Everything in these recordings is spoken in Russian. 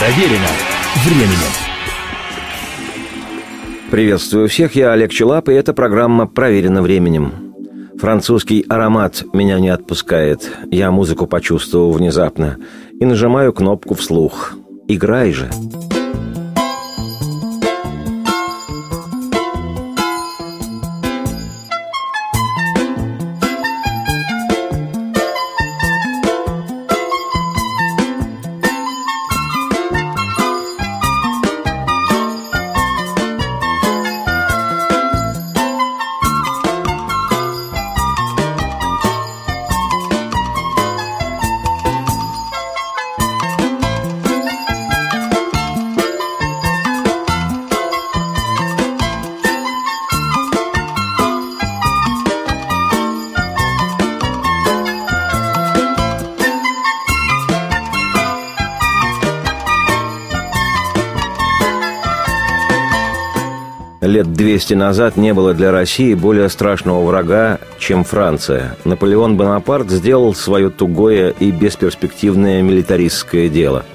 Проверено временем. Приветствую всех, я Олег Челап, и эта программа «Проверено временем». Французский аромат меня не отпускает. Я музыку почувствовал внезапно и нажимаю кнопку вслух. «Играй же!» 200 назад не было для России более страшного врага, чем Франция. Наполеон Бонапарт сделал свое тугое и бесперспективное милитаристское дело.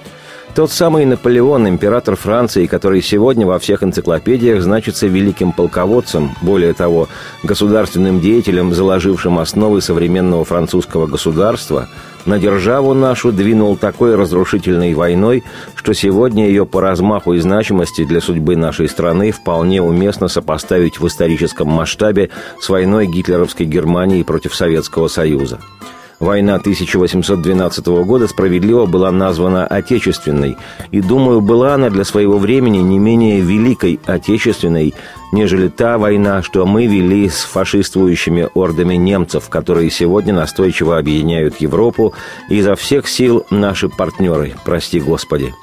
Тот самый Наполеон, император Франции, который сегодня во всех энциклопедиях значится великим полководцем, более того, государственным деятелем, заложившим основы современного французского государства – на державу нашу двинул такой разрушительной войной, что сегодня ее по размаху и значимости для судьбы нашей страны вполне уместно сопоставить в историческом масштабе с войной гитлеровской Германии против Советского Союза. Война 1812 года справедливо была названа Отечественной, и, думаю, была она для своего времени не менее великой Отечественной, нежели та война, что мы вели с фашистующими ордами немцев, которые сегодня настойчиво объединяют Европу, и изо всех сил наши партнеры, прости Господи.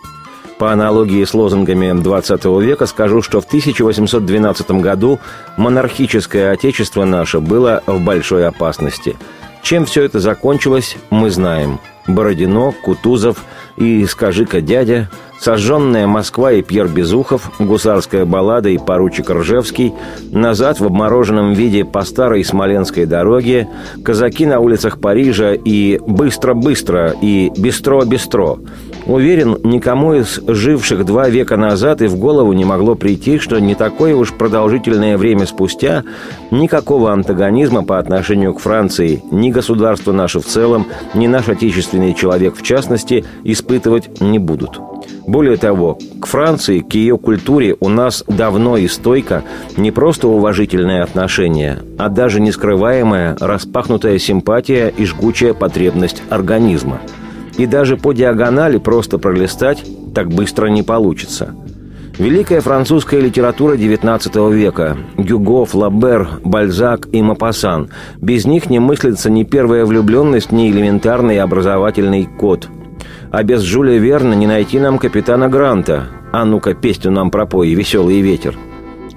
По аналогии с лозунгами XX века скажу, что в 1812 году монархическое отечество наше было в большой опасности – чем все это закончилось, мы знаем. Бородино, Кутузов и «Скажи-ка, дядя», сожженная Москва и Пьер Безухов, гусарская баллада и поручик Ржевский, назад в обмороженном виде по старой Смоленской дороге, казаки на улицах Парижа и «Быстро-быстро» и «Бестро-бестро», Уверен, никому из живших два века назад и в голову не могло прийти, что не такое уж продолжительное время спустя никакого антагонизма по отношению к Франции ни государство наше в целом, ни наш отечественный человек в частности испытывать не будут. Более того, к Франции, к ее культуре у нас давно и стойко не просто уважительное отношение, а даже нескрываемая распахнутая симпатия и жгучая потребность организма – и даже по диагонали просто пролистать так быстро не получится. Великая французская литература XIX века – Гюго, Флабер, Бальзак и Мапасан. Без них не мыслится ни первая влюбленность, ни элементарный образовательный код. А без Жюля Верна не найти нам капитана Гранта. А ну-ка, песню нам пропой, веселый ветер.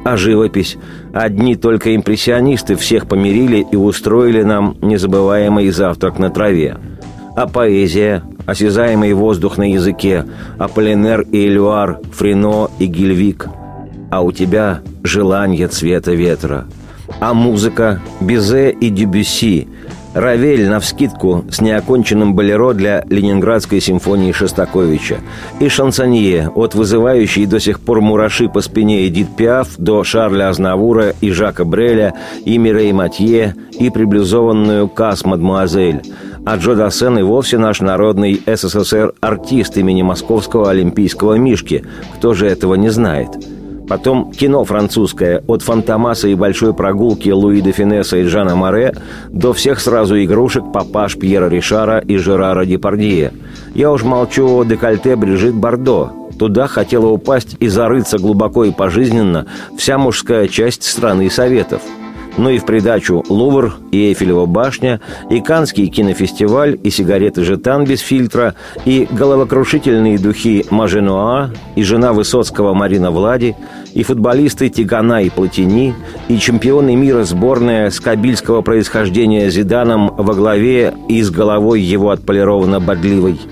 А живопись? Одни только импрессионисты всех помирили и устроили нам незабываемый завтрак на траве – а поэзия, осязаемый воздух на языке, Аполлинер и Элюар, Фрино и Гильвик. А у тебя желание цвета ветра. А музыка Бизе и Дюбюси, Равель навскидку с неоконченным болеро для Ленинградской симфонии Шостаковича и шансонье от вызывающей до сих пор мураши по спине Эдит Пиаф до Шарля Азнавура и Жака Бреля и Мирей Матье и приблизованную Кас Мадмуазель – а Джо Дассен и вовсе наш народный СССР-артист имени Московского олимпийского Мишки. Кто же этого не знает? Потом кино французское, от «Фантомаса» и «Большой прогулки» Луи де Финесса и Жана Море до всех сразу игрушек «Папаш» Пьера Ришара и Жерара Депардье. Я уж молчу о декольте Брижит Бардо. Туда хотела упасть и зарыться глубоко и пожизненно вся мужская часть страны Советов – ну и в придачу Лувр, и Эйфелева башня, и Канский кинофестиваль, и сигареты «Жетан» без фильтра, и головокрушительные духи Маженуа, и жена Высоцкого Марина Влади, и футболисты Тигана и Платини, и чемпионы мира сборная с кабильского происхождения Зиданом во главе и с головой его отполировано бодливой –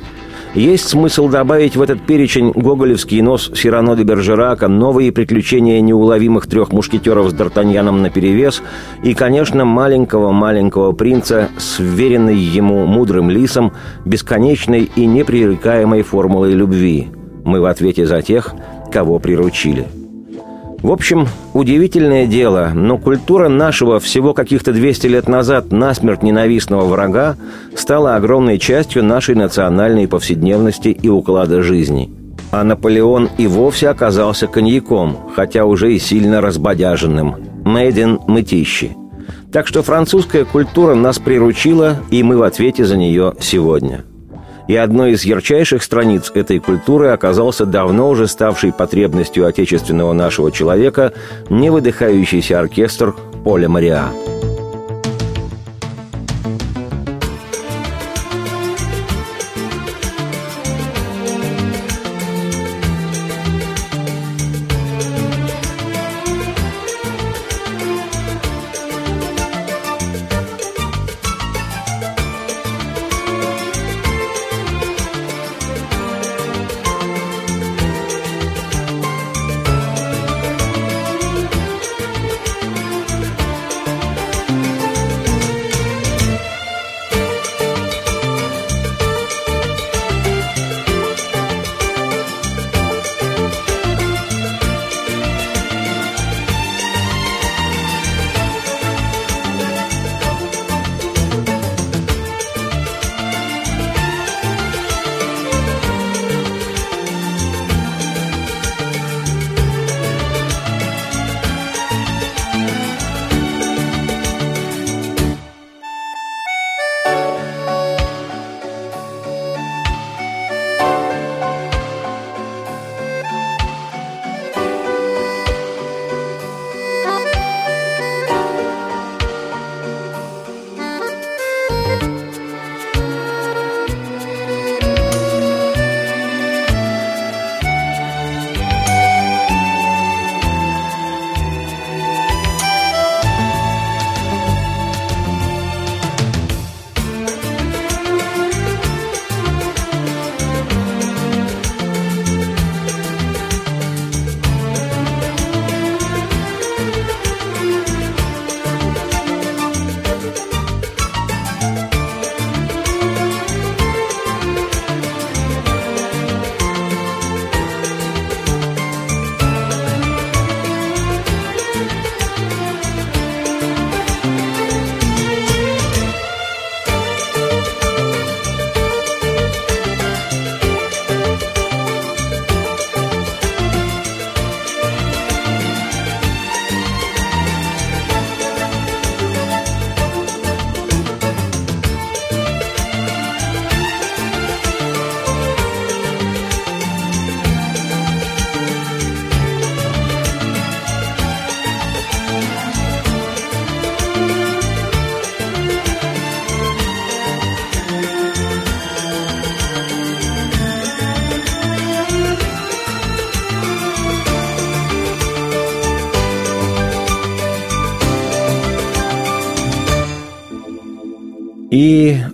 есть смысл добавить в этот перечень гоголевский нос Сирано де Бержерака, новые приключения неуловимых трех мушкетеров с Д'Артаньяном наперевес и, конечно, маленького-маленького принца с вверенной ему мудрым лисом, бесконечной и непререкаемой формулой любви. Мы в ответе за тех, кого приручили. В общем, удивительное дело, но культура нашего всего каких-то 200 лет назад насмерть ненавистного врага стала огромной частью нашей национальной повседневности и уклада жизни. А Наполеон и вовсе оказался коньяком, хотя уже и сильно разбодяженным. Мэйден мытищи. Так что французская культура нас приручила, и мы в ответе за нее сегодня – и одной из ярчайших страниц этой культуры оказался давно уже ставший потребностью отечественного нашего человека невыдыхающийся оркестр Поля Мариа.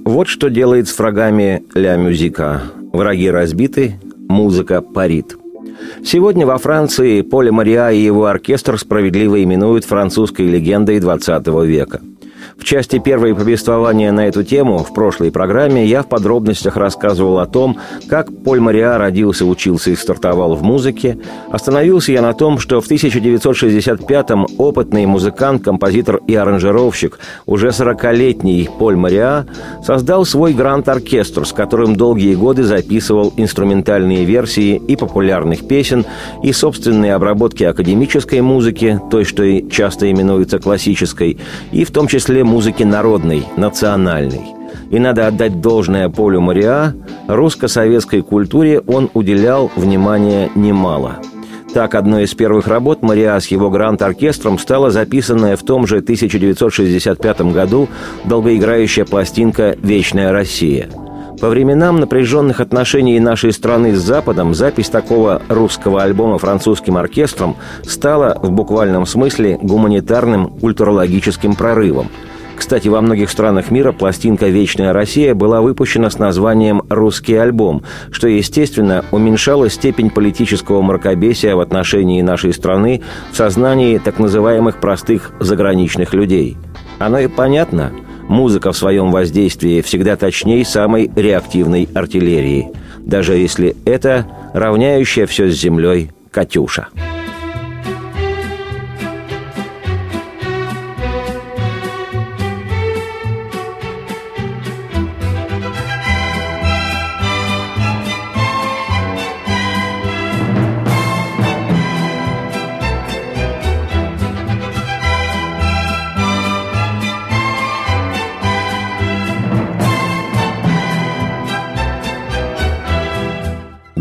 Вот что делает с врагами «Ля Мюзика». Враги разбиты, музыка парит. Сегодня во Франции Поле Мариа и его оркестр справедливо именуют французской легендой XX века – в части первой повествования на эту тему в прошлой программе я в подробностях рассказывал о том, как Поль Мариа родился, учился и стартовал в музыке. Остановился я на том, что в 1965-м опытный музыкант, композитор и аранжировщик, уже 40-летний Поль Мариа, создал свой гранд-оркестр, с которым долгие годы записывал инструментальные версии и популярных песен, и собственные обработки академической музыки, той, что часто именуется классической, и в том числе музыки народной, национальной. И надо отдать должное Полю Мариа, русско-советской культуре он уделял внимания немало. Так, одной из первых работ Мариа с его гранд-оркестром стала записанная в том же 1965 году долгоиграющая пластинка «Вечная Россия». По временам напряженных отношений нашей страны с Западом запись такого русского альбома французским оркестром стала в буквальном смысле гуманитарным культурологическим прорывом – кстати, во многих странах мира пластинка «Вечная Россия» была выпущена с названием «Русский альбом», что, естественно, уменьшало степень политического мракобесия в отношении нашей страны в сознании так называемых простых заграничных людей. Оно и понятно. Музыка в своем воздействии всегда точнее самой реактивной артиллерии. даже если это равняющая все с землей «Катюша».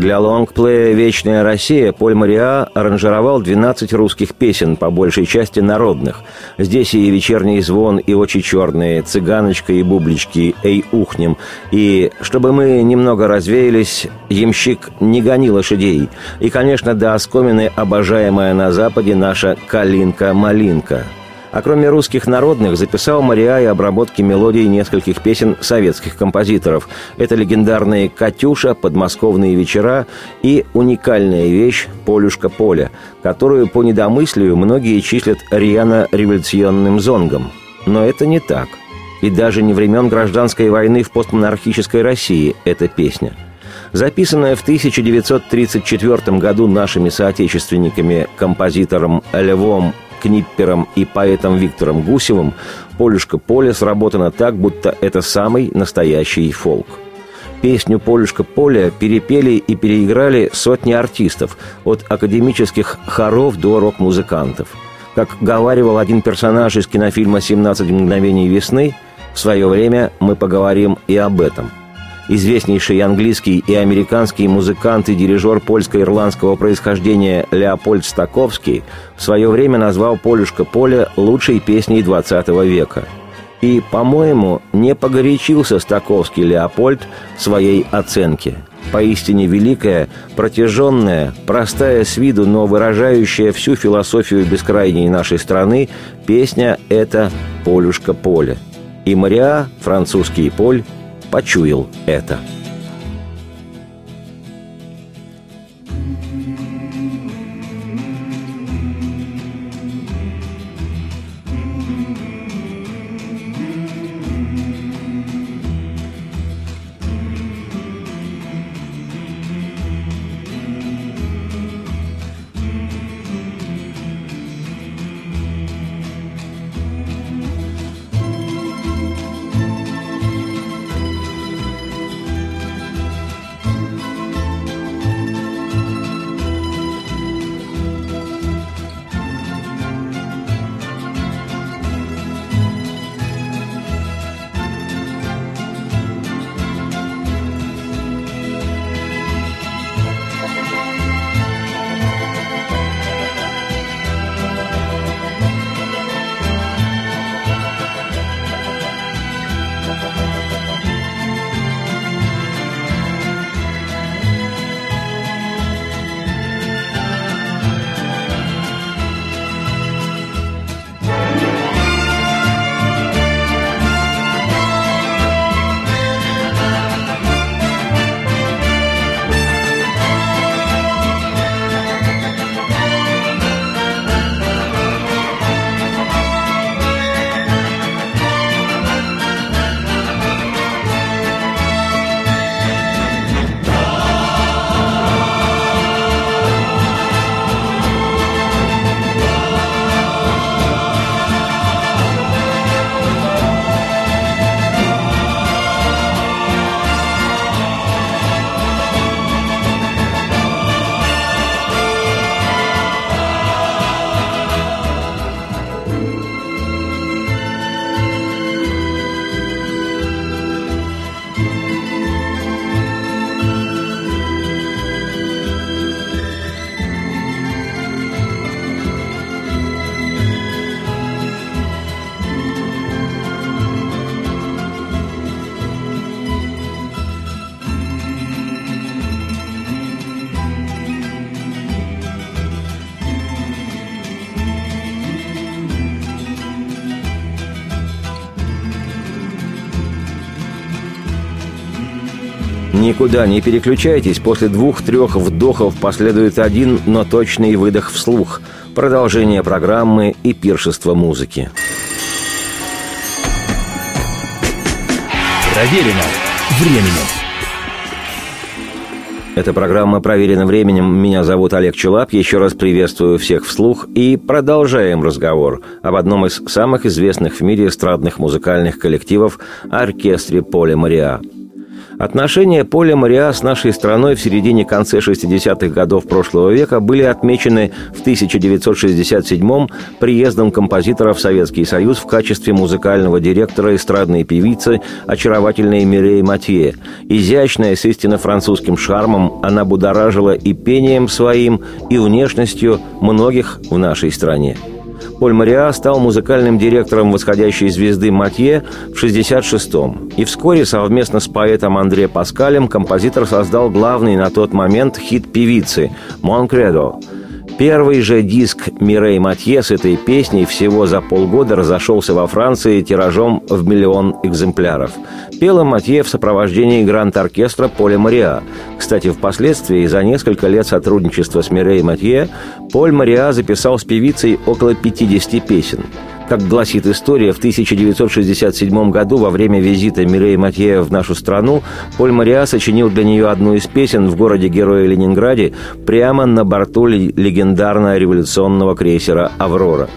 Для лонгплея «Вечная Россия» Поль Мариа аранжировал 12 русских песен, по большей части народных. Здесь и «Вечерний звон», и «Очи черные», «Цыганочка» и «Бублички», «Эй, ухнем». И, чтобы мы немного развеялись, «Ямщик не гони лошадей». И, конечно, до оскомины обожаемая на Западе наша «Калинка-малинка». А кроме русских народных, записал Мариа и обработки мелодий нескольких песен советских композиторов. Это легендарные «Катюша», «Подмосковные вечера» и уникальная вещь «Полюшка поля», которую по недомыслию многие числят рьяно-революционным зонгом. Но это не так. И даже не времен гражданской войны в постмонархической России эта песня – записанная в 1934 году нашими соотечественниками композитором Львом Книппером и поэтом Виктором Гусевым «Полюшка поле» сработано так, будто это самый настоящий фолк. Песню «Полюшка поля» перепели и переиграли сотни артистов, от академических хоров до рок-музыкантов. Как говаривал один персонаж из кинофильма «17 мгновений весны», в свое время мы поговорим и об этом – Известнейший английский и американский музыкант и дирижер польско-ирландского происхождения Леопольд Стаковский в свое время назвал «Полюшка поля» лучшей песней XX века. И, по-моему, не погорячился Стаковский Леопольд в своей оценке. Поистине великая, протяженная, простая с виду, но выражающая всю философию бескрайней нашей страны, песня – это «Полюшка поля». И Мариа, французский поль, почуял это. Никуда не переключайтесь, после двух-трех вдохов последует один, но точный выдох вслух. Продолжение программы и пиршество музыки. Проверено временем. Это программа «Проверено временем». Меня зовут Олег Челап. Еще раз приветствую всех вслух и продолжаем разговор об одном из самых известных в мире эстрадных музыкальных коллективов – оркестре Поля Мариа – Отношения Поля Мариа с нашей страной в середине-конце 60-х годов прошлого века были отмечены в 1967-м приездом композитора в Советский Союз в качестве музыкального директора эстрадной певицы очаровательной Мирей Матье. Изящная, с истинно французским шармом, она будоражила и пением своим, и внешностью многих в нашей стране. Поль Мариа стал музыкальным директором восходящей звезды Матье в 66-м. И вскоре совместно с поэтом Андре Паскалем композитор создал главный на тот момент хит певицы «Mon Credo», Первый же диск Мирей Матье с этой песней всего за полгода разошелся во Франции тиражом в миллион экземпляров. Пела Матье в сопровождении гранд-оркестра Поля Мариа. Кстати, впоследствии, за несколько лет сотрудничества с Мирей Матье, Поль Мариа записал с певицей около 50 песен. Как гласит история, в 1967 году во время визита Мирей Матье в нашу страну Поль Мариа сочинил для нее одну из песен в городе-герое Ленинграде прямо на борту легендарного революционного крейсера «Аврора».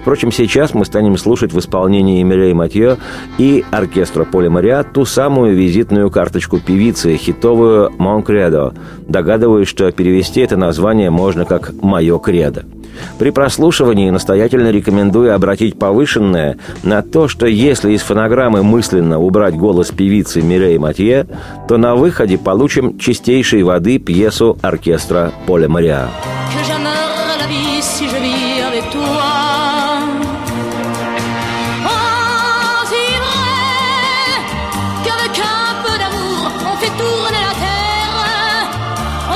Впрочем, сейчас мы станем слушать в исполнении Мирей Матье и оркестра Поля Мариа ту самую визитную карточку певицы, хитовую «Мон Кредо». Догадываюсь, что перевести это название можно как «Мое кредо». При прослушивании настоятельно рекомендую обратить повышенное на то, что если из фонограммы мысленно убрать голос певицы Мирей Матье, то на выходе получим чистейшей воды пьесу оркестра Поля Мариа.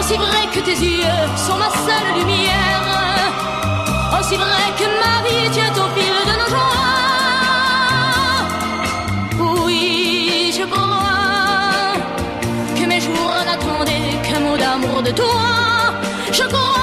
aussi vrai que tes yeux sont ma seule lumière, aussi vrai que ma vie tient au fil de nos joies. Oui, je crois que mes jours n'attendaient qu'un mot d'amour de toi. Je crois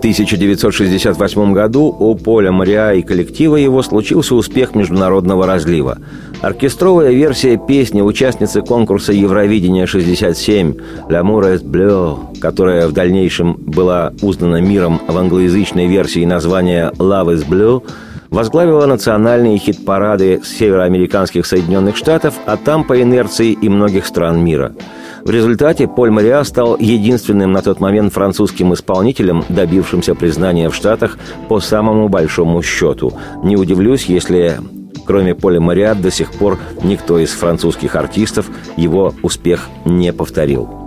1968 году у Поля Мариа и коллектива его случился успех международного разлива. Оркестровая версия песни участницы конкурса Евровидения-67 «L'amour est bleu», которая в дальнейшем была узнана миром в англоязычной версии названия «Love is blue», возглавила национальные хит-парады североамериканских Соединенных Штатов, а там по инерции и многих стран мира – в результате Поль Мариа стал единственным на тот момент французским исполнителем, добившимся признания в Штатах по самому большому счету. Не удивлюсь, если кроме Поля Мариа до сих пор никто из французских артистов его успех не повторил.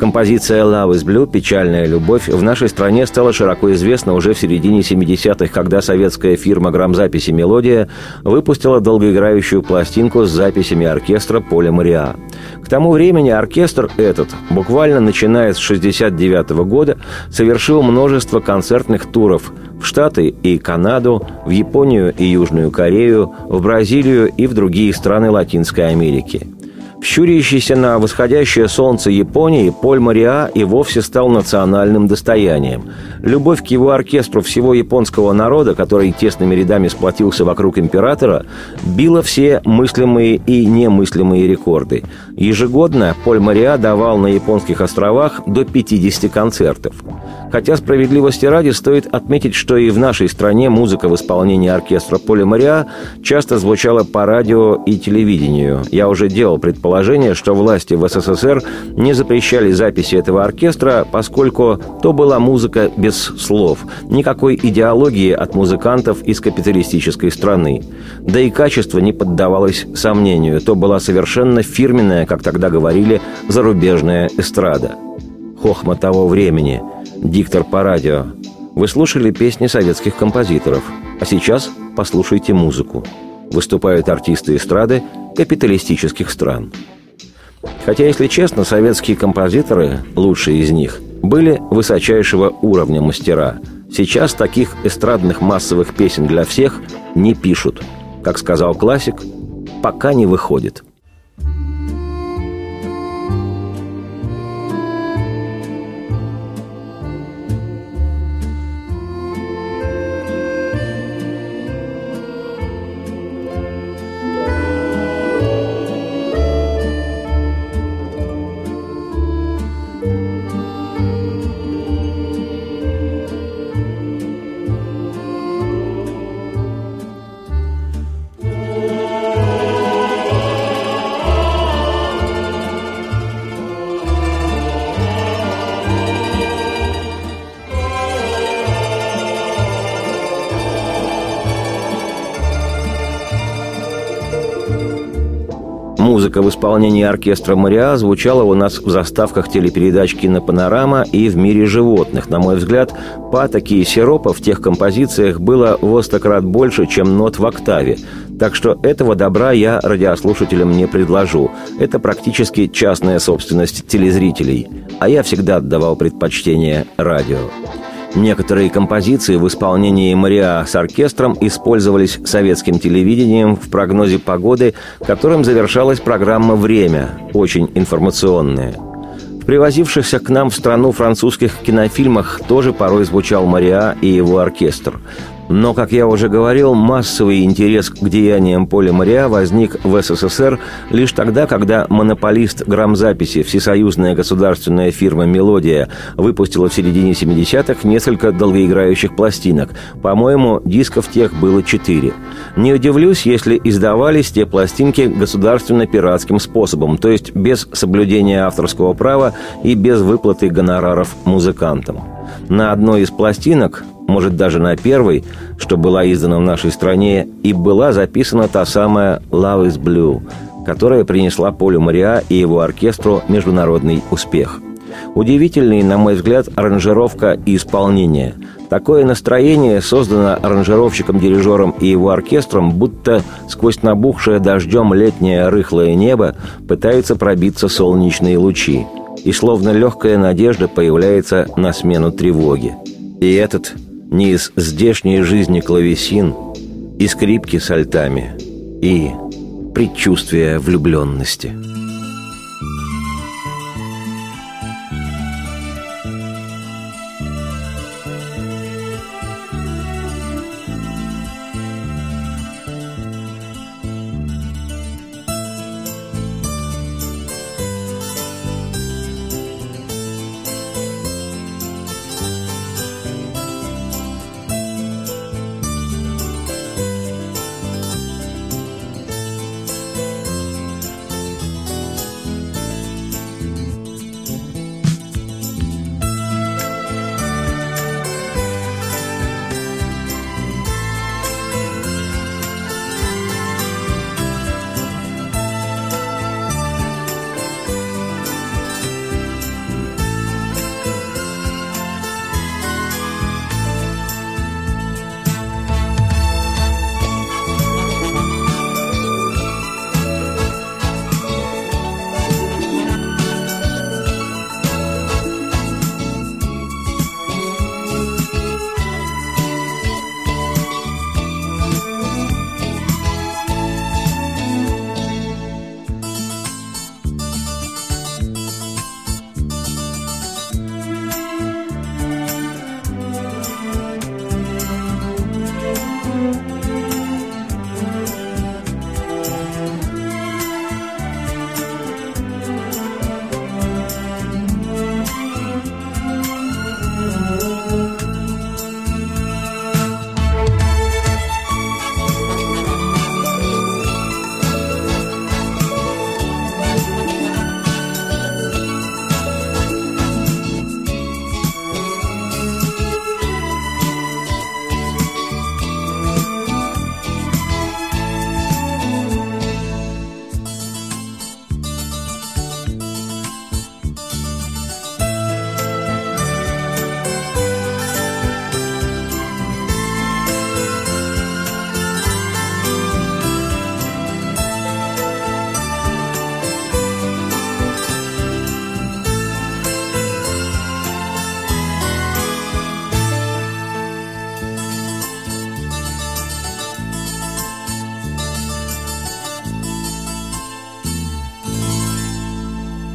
Композиция «Love is Blue» «Печальная любовь» в нашей стране стала широко известна уже в середине 70-х, когда советская фирма грамзаписи «Мелодия» выпустила долгоиграющую пластинку с записями оркестра Поля Мариа. К тому времени оркестр этот, буквально начиная с 69 года, совершил множество концертных туров в Штаты и Канаду, в Японию и Южную Корею, в Бразилию и в другие страны Латинской Америки – Щурящийся на восходящее солнце Японии, Поль Мариа и вовсе стал национальным достоянием. Любовь к его оркестру всего японского народа, который тесными рядами сплотился вокруг императора, била все мыслимые и немыслимые рекорды. Ежегодно Поль Мариа давал на японских островах до 50 концертов. Хотя справедливости ради стоит отметить, что и в нашей стране музыка в исполнении оркестра Поля Мариа часто звучала по радио и телевидению. Я уже делал предположение, что власти в СССР не запрещали записи этого оркестра, поскольку то была музыка без слов, никакой идеологии от музыкантов из капиталистической страны. Да и качество не поддавалось сомнению, то была совершенно фирменная, как тогда говорили, зарубежная эстрада. Хохма того времени – диктор по радио. Вы слушали песни советских композиторов, а сейчас послушайте музыку. Выступают артисты эстрады капиталистических стран. Хотя, если честно, советские композиторы, лучшие из них, были высочайшего уровня мастера. Сейчас таких эстрадных массовых песен для всех не пишут. Как сказал классик, пока не выходит. Исполнении оркестра «Мариа» звучала у нас в заставках телепередач «Кинопанорама» и «В мире животных». На мой взгляд, патоки и сиропа в тех композициях было в крат больше, чем нот в октаве. Так что этого добра я радиослушателям не предложу. Это практически частная собственность телезрителей. А я всегда отдавал предпочтение радио. Некоторые композиции в исполнении Мариа с оркестром использовались советским телевидением в прогнозе погоды, которым завершалась программа «Время», очень информационная. В привозившихся к нам в страну французских кинофильмах тоже порой звучал Мариа и его оркестр. Но, как я уже говорил, массовый интерес к деяниям Поля Мариа возник в СССР лишь тогда, когда монополист грамзаписи всесоюзная государственная фирма «Мелодия» выпустила в середине 70-х несколько долгоиграющих пластинок. По-моему, дисков тех было четыре. Не удивлюсь, если издавались те пластинки государственно-пиратским способом, то есть без соблюдения авторского права и без выплаты гонораров музыкантам. На одной из пластинок может даже на первой, что была издана в нашей стране, и была записана та самая «Love is Blue», которая принесла Полю Мариа и его оркестру международный успех. Удивительный, на мой взгляд, аранжировка и исполнение. Такое настроение создано аранжировщиком-дирижером и его оркестром, будто сквозь набухшее дождем летнее рыхлое небо пытаются пробиться солнечные лучи. И словно легкая надежда появляется на смену тревоги. И этот не из здешней жизни клавесин и скрипки с альтами, и предчувствие влюбленности.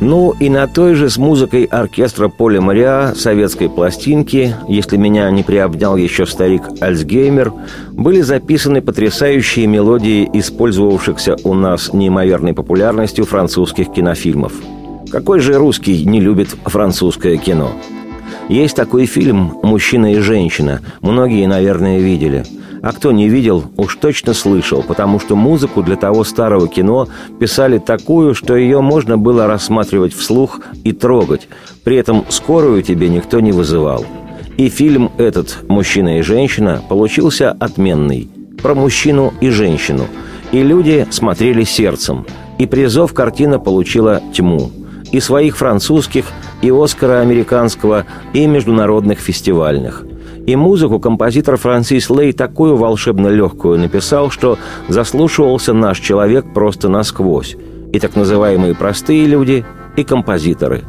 Ну и на той же с музыкой оркестра Поля Мариа советской пластинки, если меня не приобнял еще старик Альцгеймер, были записаны потрясающие мелодии использовавшихся у нас неимоверной популярностью французских кинофильмов. Какой же русский не любит французское кино? Есть такой фильм «Мужчина и женщина». Многие, наверное, видели – а кто не видел, уж точно слышал, потому что музыку для того старого кино писали такую, что ее можно было рассматривать вслух и трогать. При этом скорую тебе никто не вызывал. И фильм этот «Мужчина и женщина» получился отменный. Про мужчину и женщину. И люди смотрели сердцем. И призов картина получила тьму. И своих французских, и Оскара американского, и международных фестивальных – и музыку композитор Франсис Лей такую волшебно легкую написал, что заслушивался наш человек просто насквозь. И так называемые простые люди, и композиторы.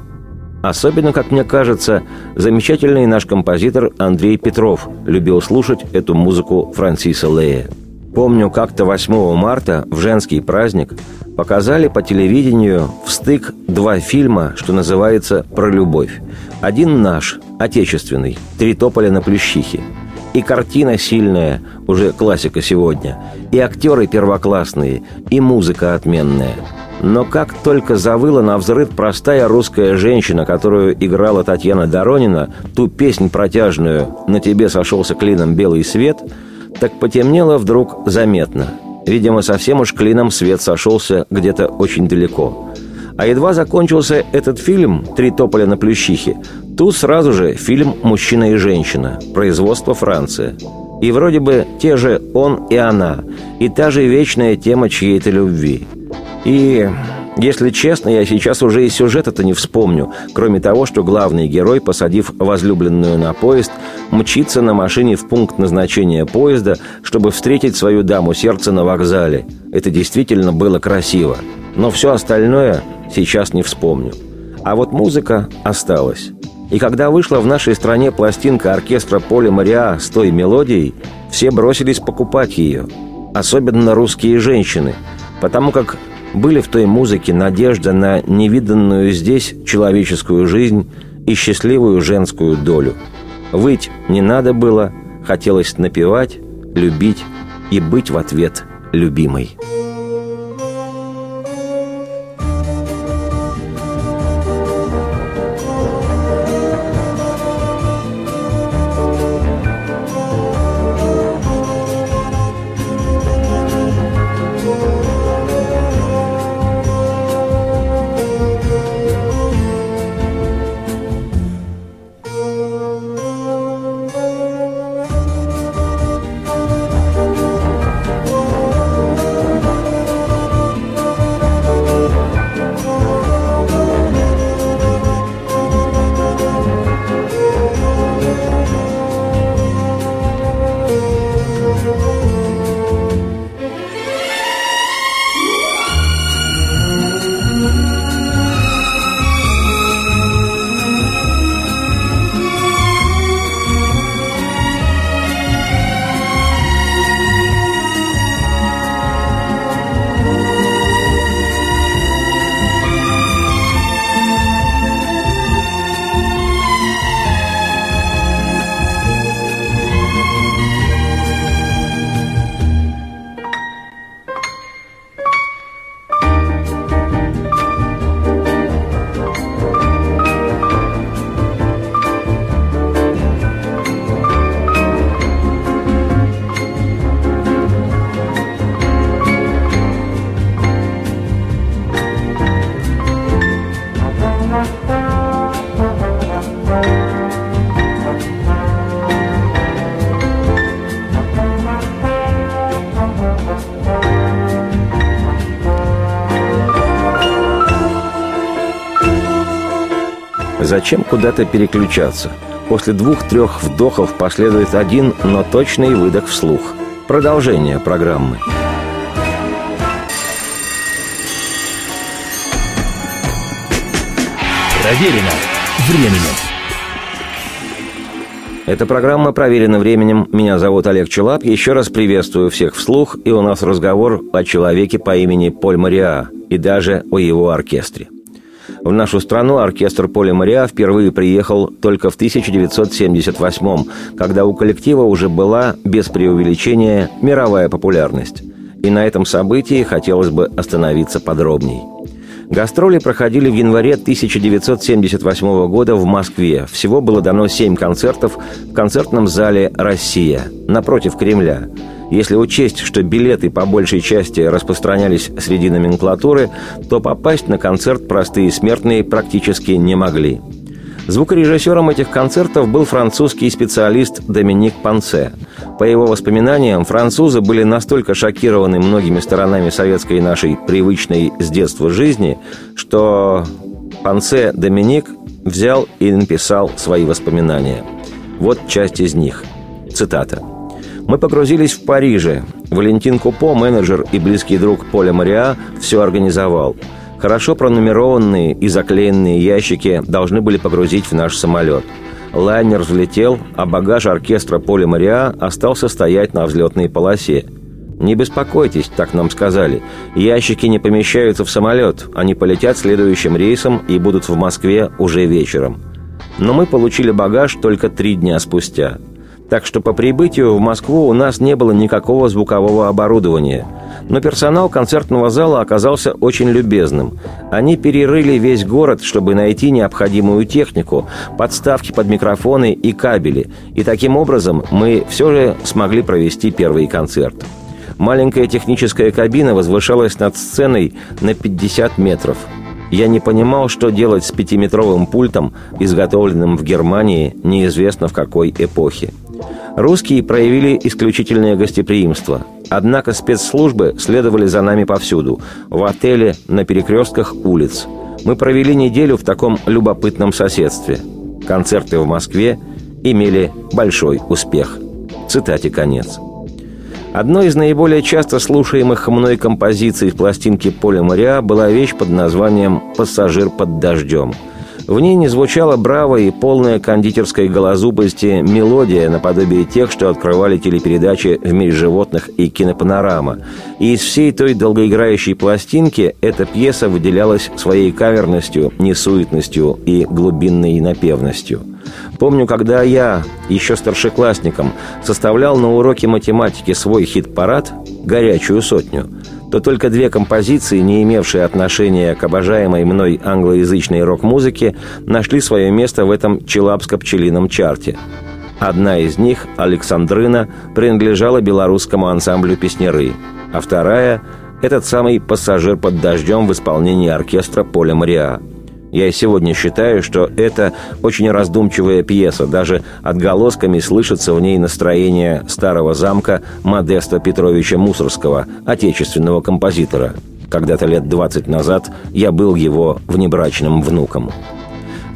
Особенно, как мне кажется, замечательный наш композитор Андрей Петров любил слушать эту музыку Франсиса Лея. Помню, как-то 8 марта, в женский праздник, показали по телевидению в стык два фильма, что называется «Про любовь». Один наш, отечественный, «Три тополя на плющихе». И картина сильная, уже классика сегодня, и актеры первоклассные, и музыка отменная. Но как только завыла на взрыв простая русская женщина, которую играла Татьяна Доронина, ту песнь протяжную «На тебе сошелся клином белый свет», так потемнело вдруг заметно – Видимо, совсем уж клином свет сошелся где-то очень далеко. А едва закончился этот фильм «Три тополя на плющихе», тут сразу же фильм «Мужчина и женщина», производство Франция. И вроде бы те же он и она, и та же вечная тема чьей-то любви. И если честно, я сейчас уже и сюжета-то не вспомню, кроме того, что главный герой, посадив возлюбленную на поезд, мчится на машине в пункт назначения поезда, чтобы встретить свою даму сердца на вокзале. Это действительно было красиво. Но все остальное сейчас не вспомню. А вот музыка осталась. И когда вышла в нашей стране пластинка оркестра Поля Мариа с той мелодией, все бросились покупать ее. Особенно русские женщины, потому как были в той музыке надежда на невиданную здесь человеческую жизнь и счастливую женскую долю. Выть не надо было, хотелось напевать, любить и быть в ответ любимой. Куда-то переключаться? После двух-трех вдохов последует один, но точный выдох вслух. Продолжение программы. Проверено временем. Эта программа проверена временем. Меня зовут Олег Челап. Еще раз приветствую всех вслух. И у нас разговор о человеке по имени Поль Мариа. И даже о его оркестре. В нашу страну оркестр Поля Мариа впервые приехал только в 1978 когда у коллектива уже была, без преувеличения, мировая популярность. И на этом событии хотелось бы остановиться подробней. Гастроли проходили в январе 1978 года в Москве. Всего было дано семь концертов в концертном зале «Россия» напротив Кремля. Если учесть, что билеты по большей части распространялись среди номенклатуры, то попасть на концерт простые смертные практически не могли. Звукорежиссером этих концертов был французский специалист Доминик Панце. По его воспоминаниям, французы были настолько шокированы многими сторонами советской нашей привычной с детства жизни, что Панце Доминик взял и написал свои воспоминания. Вот часть из них. Цитата. Мы погрузились в Париже. Валентин Купо, менеджер и близкий друг Поля Мариа, все организовал. Хорошо пронумерованные и заклеенные ящики должны были погрузить в наш самолет. Лайнер взлетел, а багаж оркестра Поля Мариа остался стоять на взлетной полосе. «Не беспокойтесь», — так нам сказали. «Ящики не помещаются в самолет. Они полетят следующим рейсом и будут в Москве уже вечером». Но мы получили багаж только три дня спустя — так что по прибытию в Москву у нас не было никакого звукового оборудования. Но персонал концертного зала оказался очень любезным. Они перерыли весь город, чтобы найти необходимую технику, подставки под микрофоны и кабели. И таким образом мы все же смогли провести первый концерт. Маленькая техническая кабина возвышалась над сценой на 50 метров. Я не понимал, что делать с пятиметровым пультом, изготовленным в Германии неизвестно в какой эпохе. Русские проявили исключительное гостеприимство. Однако спецслужбы следовали за нами повсюду. В отеле, на перекрестках улиц. Мы провели неделю в таком любопытном соседстве. Концерты в Москве имели большой успех. Цитате конец. Одной из наиболее часто слушаемых мной композиций с пластинки Поля Мариа была вещь под названием «Пассажир под дождем». В ней не звучала бравая и полная кондитерской голозубости мелодия наподобие тех, что открывали телепередачи «В мире животных» и «Кинопанорама». И из всей той долгоиграющей пластинки эта пьеса выделялась своей каверностью, несуетностью и глубинной напевностью. Помню, когда я, еще старшеклассником, составлял на уроке математики свой хит-парад «Горячую сотню», то только две композиции, не имевшие отношения к обожаемой мной англоязычной рок-музыке, нашли свое место в этом челапско-пчелином чарте. Одна из них, «Александрына», принадлежала белорусскому ансамблю «Песняры», а вторая – этот самый «Пассажир под дождем» в исполнении оркестра Поля Мариа – я и сегодня считаю, что это очень раздумчивая пьеса, даже отголосками слышится в ней настроение старого замка Модеста Петровича Мусорского, отечественного композитора. Когда-то лет 20 назад я был его внебрачным внуком.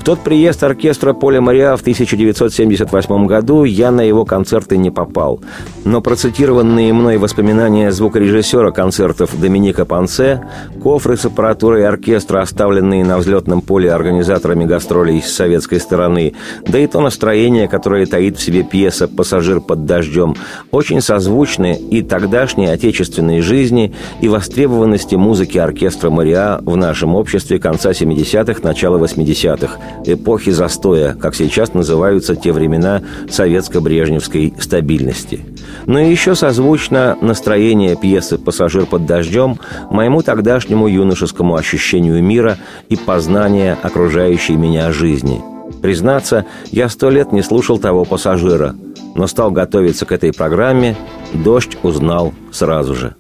В тот приезд оркестра Поля Мариа в 1978 году я на его концерты не попал. Но процитированные мной воспоминания звукорежиссера концертов Доминика Пансе, кофры с аппаратурой оркестра, оставленные на взлетном поле организаторами гастролей с советской стороны, да и то настроение, которое таит в себе пьеса «Пассажир под дождем», очень созвучны и тогдашней отечественной жизни, и востребованности музыки оркестра Мариа в нашем обществе конца 70-х, начала 80-х, эпохи застоя, как сейчас называются те времена советско-брежневской стабильности. Но еще созвучно настроение пьесы «Пассажир под дождем» моему тогдашнему юношескому ощущению мира и познания окружающей меня жизни. Признаться, я сто лет не слушал того пассажира, но стал готовиться к этой программе, дождь узнал сразу же.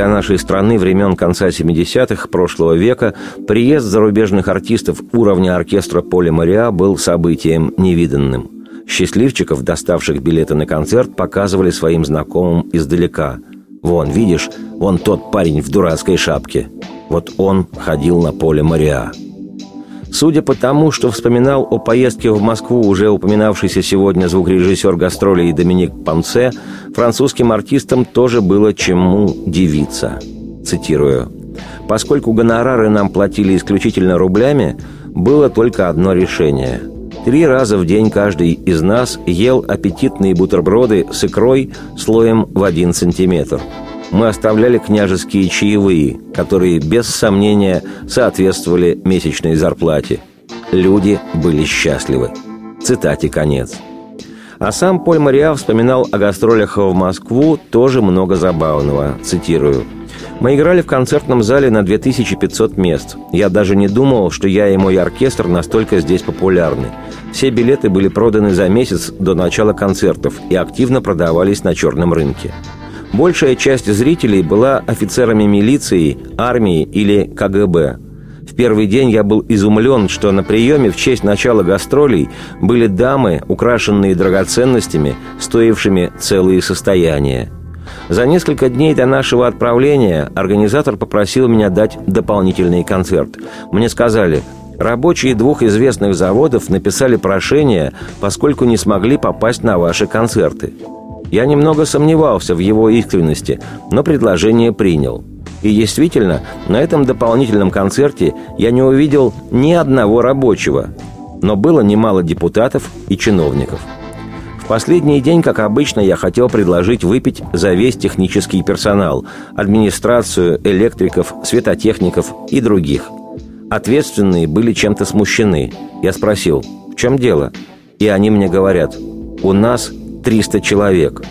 Для нашей страны времен конца 70-х прошлого века приезд зарубежных артистов уровня оркестра Поля Мариа был событием невиданным. Счастливчиков, доставших билеты на концерт, показывали своим знакомым издалека. «Вон, видишь, вон тот парень в дурацкой шапке. Вот он ходил на поле Мариа». Судя по тому, что вспоминал о поездке в Москву уже упоминавшийся сегодня звукорежиссер гастролей Доминик Панце, французским артистам тоже было чему дивиться. Цитирую. «Поскольку гонорары нам платили исключительно рублями, было только одно решение. Три раза в день каждый из нас ел аппетитные бутерброды с икрой слоем в один сантиметр – мы оставляли княжеские чаевые, которые, без сомнения, соответствовали месячной зарплате. Люди были счастливы. Цитате конец. А сам Поль Мариа вспоминал о гастролях в Москву тоже много забавного. Цитирую. «Мы играли в концертном зале на 2500 мест. Я даже не думал, что я и мой оркестр настолько здесь популярны. Все билеты были проданы за месяц до начала концертов и активно продавались на черном рынке. Большая часть зрителей была офицерами милиции, армии или КГБ. В первый день я был изумлен, что на приеме в честь начала гастролей были дамы, украшенные драгоценностями, стоившими целые состояния. За несколько дней до нашего отправления организатор попросил меня дать дополнительный концерт. Мне сказали, рабочие двух известных заводов написали прошение, поскольку не смогли попасть на ваши концерты. Я немного сомневался в его искренности, но предложение принял. И действительно, на этом дополнительном концерте я не увидел ни одного рабочего, но было немало депутатов и чиновников. В последний день, как обычно, я хотел предложить выпить за весь технический персонал, администрацию, электриков, светотехников и других. Ответственные были чем-то смущены. Я спросил, в чем дело? И они мне говорят, у нас 300 человек.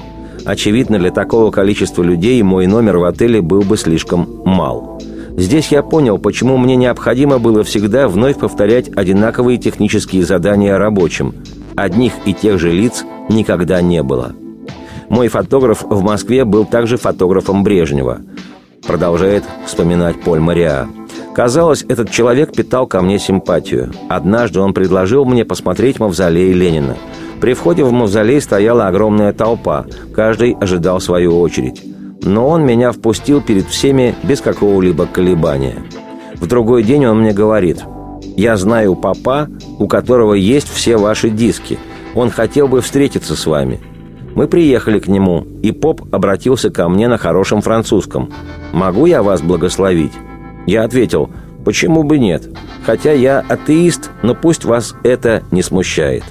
Очевидно, для такого количества людей мой номер в отеле был бы слишком мал. Здесь я понял, почему мне необходимо было всегда вновь повторять одинаковые технические задания рабочим. Одних и тех же лиц никогда не было. Мой фотограф в Москве был также фотографом Брежнева. Продолжает вспоминать Поль Мариа. Казалось, этот человек питал ко мне симпатию. Однажды он предложил мне посмотреть мавзолей Ленина – при входе в мавзолей стояла огромная толпа, каждый ожидал свою очередь. Но он меня впустил перед всеми без какого-либо колебания. В другой день он мне говорит, «Я знаю папа, у которого есть все ваши диски. Он хотел бы встретиться с вами». Мы приехали к нему, и поп обратился ко мне на хорошем французском. «Могу я вас благословить?» Я ответил, «Почему бы нет? Хотя я атеист, но пусть вас это не смущает».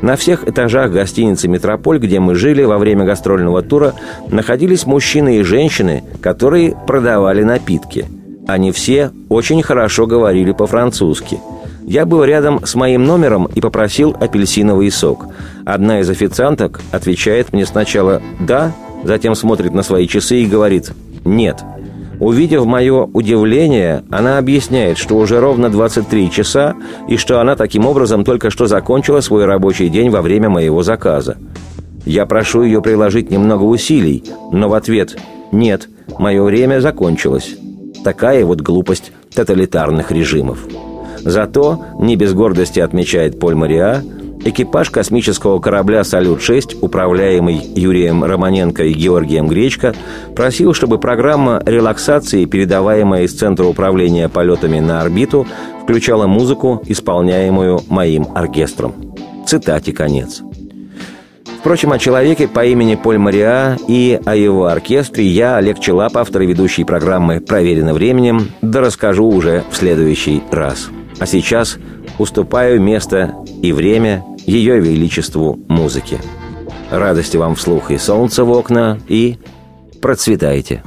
На всех этажах гостиницы «Метрополь», где мы жили во время гастрольного тура, находились мужчины и женщины, которые продавали напитки. Они все очень хорошо говорили по-французски. Я был рядом с моим номером и попросил апельсиновый сок. Одна из официанток отвечает мне сначала «да», затем смотрит на свои часы и говорит «нет». Увидев мое удивление, она объясняет, что уже ровно 23 часа и что она таким образом только что закончила свой рабочий день во время моего заказа. Я прошу ее приложить немного усилий, но в ответ «нет, мое время закончилось». Такая вот глупость тоталитарных режимов. Зато, не без гордости отмечает Поль Мариа, Экипаж космического корабля «Салют-6», управляемый Юрием Романенко и Георгием Гречко, просил, чтобы программа релаксации, передаваемая из Центра управления полетами на орбиту, включала музыку, исполняемую моим оркестром. Цитате конец. Впрочем, о человеке по имени Поль Мариа и о его оркестре я, Олег Челап, автор и ведущий программы «Проверено временем», да расскажу уже в следующий раз. А сейчас уступаю место и время ее величеству музыки. Радости вам вслух и солнца в окна, и процветайте!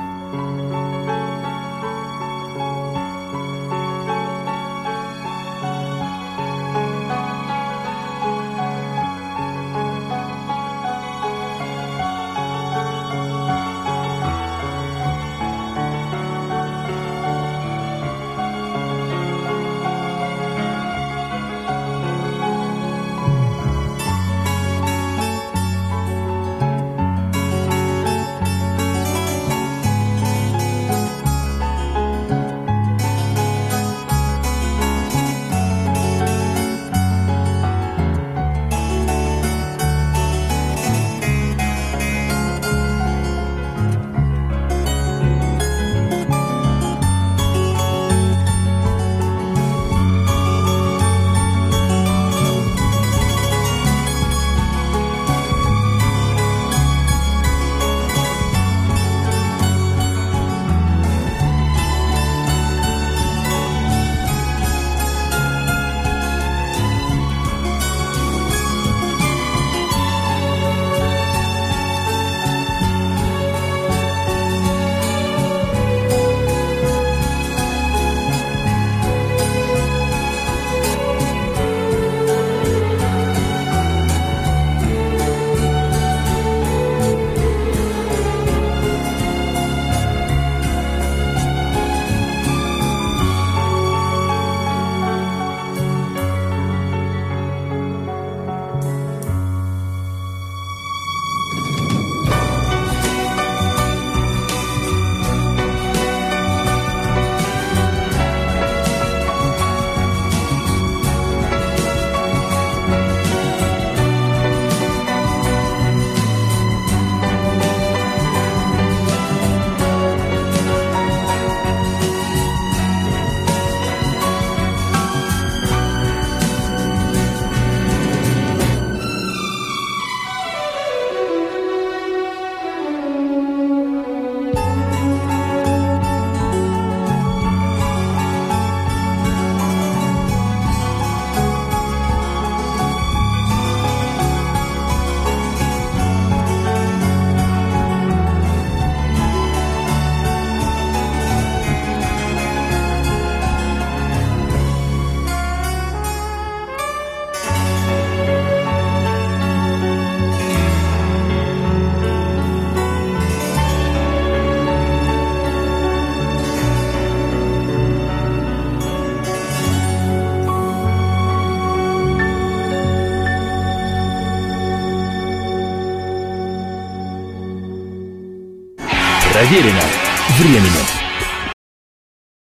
Проверено временем.